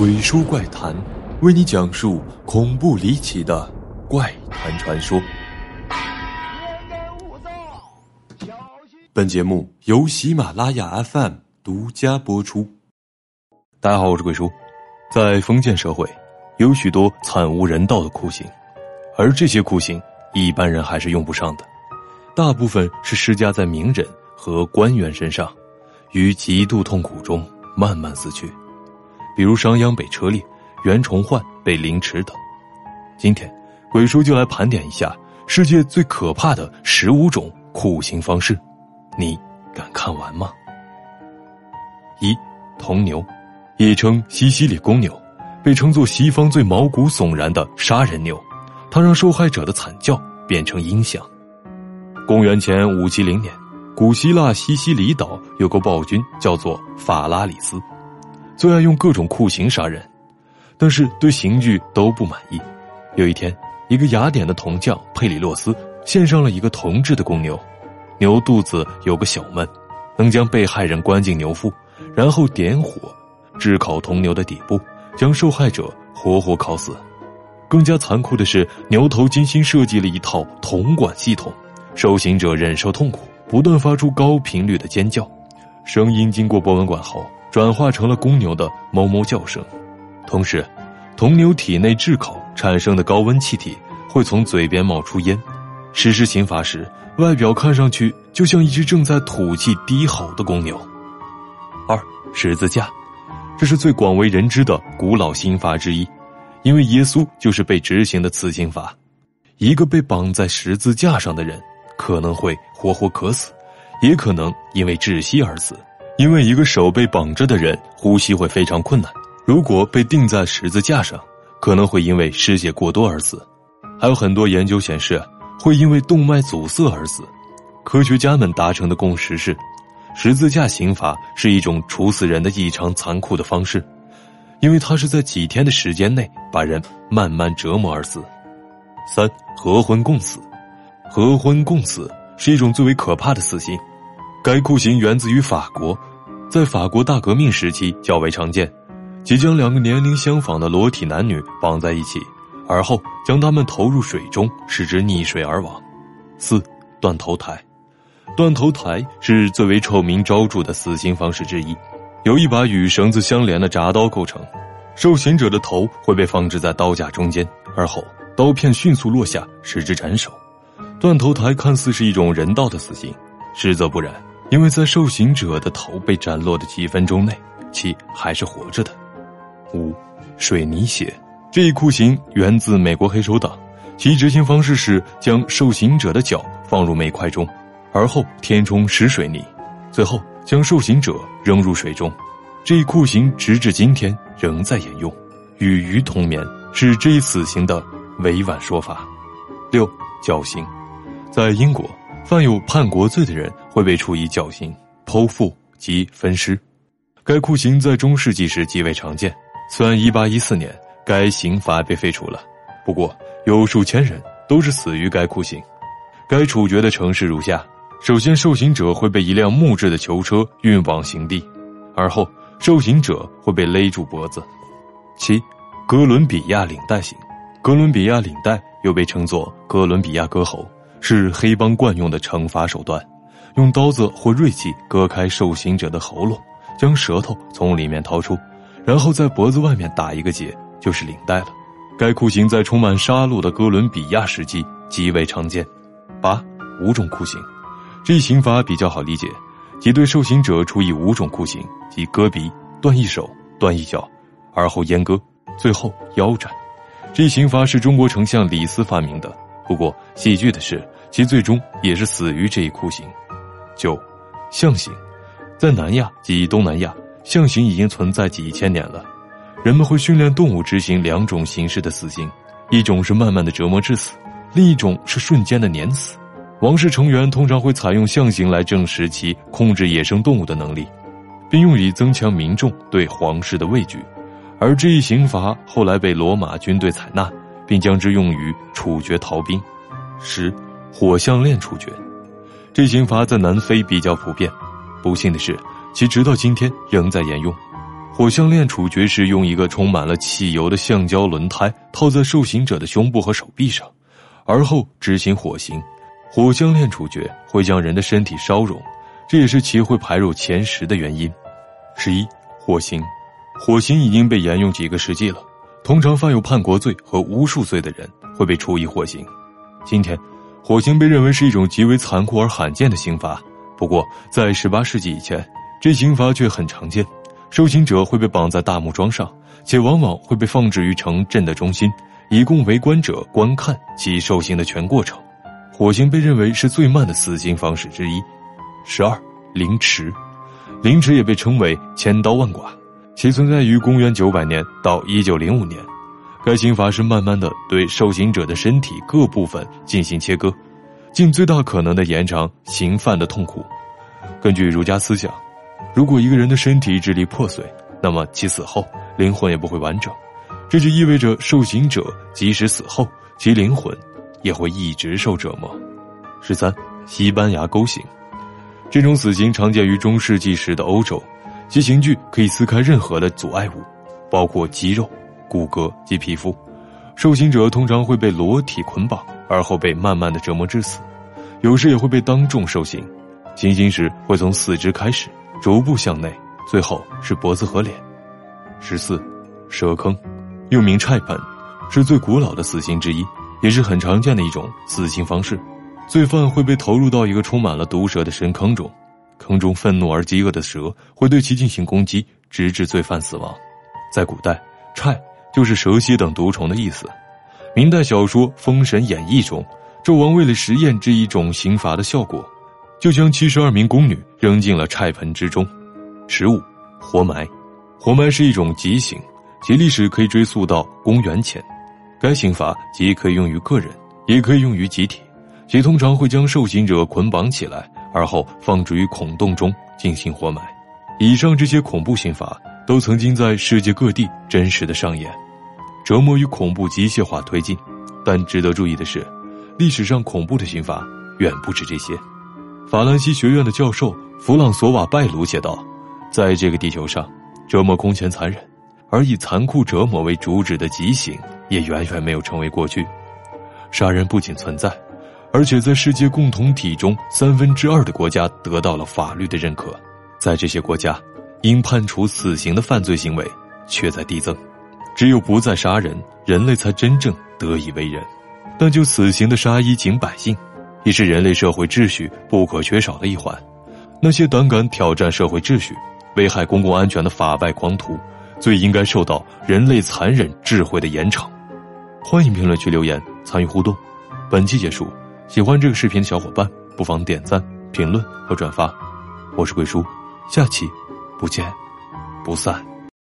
鬼说怪谈，为你讲述恐怖离奇的怪谈传说。本节目由喜马拉雅 FM 独家播出。大家好，我是鬼叔。在封建社会，有许多惨无人道的酷刑，而这些酷刑一般人还是用不上的，大部分是施加在名人和官员身上，于极度痛苦中慢慢死去。比如商鞅被车裂，袁崇焕被凌迟等。今天，鬼叔就来盘点一下世界最可怕的十五种酷刑方式，你敢看完吗？一，铜牛，也称西西里公牛，被称作西方最毛骨悚然的杀人牛，它让受害者的惨叫变成音响。公元前五七零年，古希腊西西里岛有个暴君叫做法拉里斯。最爱用各种酷刑杀人，但是对刑具都不满意。有一天，一个雅典的铜匠佩里洛斯献上了一个铜制的公牛，牛肚子有个小门，能将被害人关进牛腹，然后点火，炙烤铜牛的底部，将受害者活活烤死。更加残酷的是，牛头精心设计了一套铜管系统，受刑者忍受痛苦，不断发出高频率的尖叫，声音经过波纹管后。转化成了公牛的哞哞叫声，同时，铜牛体内炙烤产生的高温气体会从嘴边冒出烟。实施刑罚时，外表看上去就像一只正在吐气低吼的公牛。二十字架，这是最广为人知的古老刑罚之一，因为耶稣就是被执行的此刑罚。一个被绑在十字架上的人可能会活活渴死，也可能因为窒息而死。因为一个手被绑着的人呼吸会非常困难，如果被钉在十字架上，可能会因为失血过多而死。还有很多研究显示，会因为动脉阻塞而死。科学家们达成的共识是，十字架刑罚是一种处死人的异常残酷的方式，因为它是在几天的时间内把人慢慢折磨而死。三合婚共死，合婚共死是一种最为可怕的死刑，该酷刑源自于法国。在法国大革命时期较为常见，即将两个年龄相仿的裸体男女绑在一起，而后将他们投入水中，使之溺水而亡。四断头台，断头台是最为臭名昭著的死刑方式之一，由一把与绳子相连的铡刀构成，受刑者的头会被放置在刀架中间，而后刀片迅速落下，使之斩首。断头台看似是一种人道的死刑，实则不然。因为在受刑者的头被斩落的几分钟内，其还是活着的。五，水泥鞋这一酷刑源自美国黑手党，其执行方式是将受刑者的脚放入煤块中，而后填充湿水泥，最后将受刑者扔入水中。这一酷刑直至今天仍在沿用，与鱼同眠是这一死刑的委婉说法。六，绞刑，在英国。犯有叛国罪的人会被处以绞刑、剖腹及分尸。该酷刑在中世纪时极为常见。虽然1814年该刑罚被废除了，不过有数千人都是死于该酷刑。该处决的城市如下：首先，受刑者会被一辆木质的囚车运往刑地，而后受刑者会被勒住脖子。七，哥伦比亚领带刑。哥伦比亚领带又被称作哥伦比亚割喉。是黑帮惯用的惩罚手段，用刀子或锐器割开受刑者的喉咙，将舌头从里面掏出，然后在脖子外面打一个结，就是领带了。该酷刑在充满杀戮的哥伦比亚时期极为常见。八五种酷刑，这一刑罚比较好理解，即对受刑者处以五种酷刑，即割鼻、断一手、断一脚，而后阉割，最后腰斩。这一刑罚是中国丞相李斯发明的。不过，戏剧的是，其最终也是死于这一酷刑。九，象刑，在南亚及东南亚，象刑已经存在几千年了。人们会训练动物执行两种形式的死刑，一种是慢慢的折磨致死，另一种是瞬间的碾死。王室成员通常会采用象刑来证实其控制野生动物的能力，并用以增强民众对皇室的畏惧。而这一刑罚后来被罗马军队采纳。并将之用于处决逃兵。十，火项链处决，这刑罚在南非比较普遍。不幸的是，其直到今天仍在沿用。火项链处决时，用一个充满了汽油的橡胶轮胎套在受刑者的胸部和手臂上，而后执行火刑。火项链处决会将人的身体烧融，这也是其会排入前十的原因。十一，火刑，火刑已经被沿用几个世纪了。通常犯有叛国罪和巫术罪的人会被处以火刑。今天，火刑被认为是一种极为残酷而罕见的刑罚。不过，在十八世纪以前，这刑罚却很常见。受刑者会被绑在大木桩上，且往往会被放置于城镇的中心，以供围观者观看其受刑的全过程。火刑被认为是最慢的死刑方式之一。十二，凌迟，凌迟也被称为千刀万剐，其存在于公元九百年到一九零五年。该刑罚是慢慢的对受刑者的身体各部分进行切割，尽最大可能的延长刑犯的痛苦。根据儒家思想。如果一个人的身体支离破碎，那么其死后灵魂也不会完整，这就意味着受刑者即使死后，其灵魂也会一直受折磨。十三，西班牙钩刑，这种死刑常见于中世纪时的欧洲，其刑具可以撕开任何的阻碍物，包括肌肉、骨骼及皮肤。受刑者通常会被裸体捆绑，而后被慢慢的折磨致死，有时也会被当众受刑。行刑时会从四肢开始。逐步向内，最后是脖子和脸。十四，蛇坑，又名踹盆，是最古老的死刑之一，也是很常见的一种死刑方式。罪犯会被投入到一个充满了毒蛇的深坑中，坑中愤怒而饥饿的蛇会对其进行攻击，直至罪犯死亡。在古代，踹就是蛇蝎等毒虫的意思。明代小说《封神演义》中，纣王为了实验这一种刑罚的效果。就将七十二名宫女扔进了菜盆之中。十五，活埋，活埋是一种极刑，其历史可以追溯到公元前。该刑罚既可以用于个人，也可以用于集体，其通常会将受刑者捆绑起来，而后放置于孔洞中进行活埋。以上这些恐怖刑罚都曾经在世界各地真实的上演，折磨与恐怖机械化推进。但值得注意的是，历史上恐怖的刑罚远不止这些。法兰西学院的教授弗朗索瓦·拜鲁写道：“在这个地球上，折磨空前残忍，而以残酷折磨为主旨的极刑也远远没有成为过去。杀人不仅存在，而且在世界共同体中，三分之二的国家得到了法律的认可。在这些国家，应判处死刑的犯罪行为却在递增。只有不再杀人，人类才真正得以为人。但就死刑的杀一儆百姓。”已是人类社会秩序不可缺少的一环。那些胆敢挑战社会秩序、危害公共安全的法外狂徒，最应该受到人类残忍智慧的严惩。欢迎评论区留言参与互动。本期结束，喜欢这个视频的小伙伴不妨点赞、评论和转发。我是鬼叔，下期不见不散。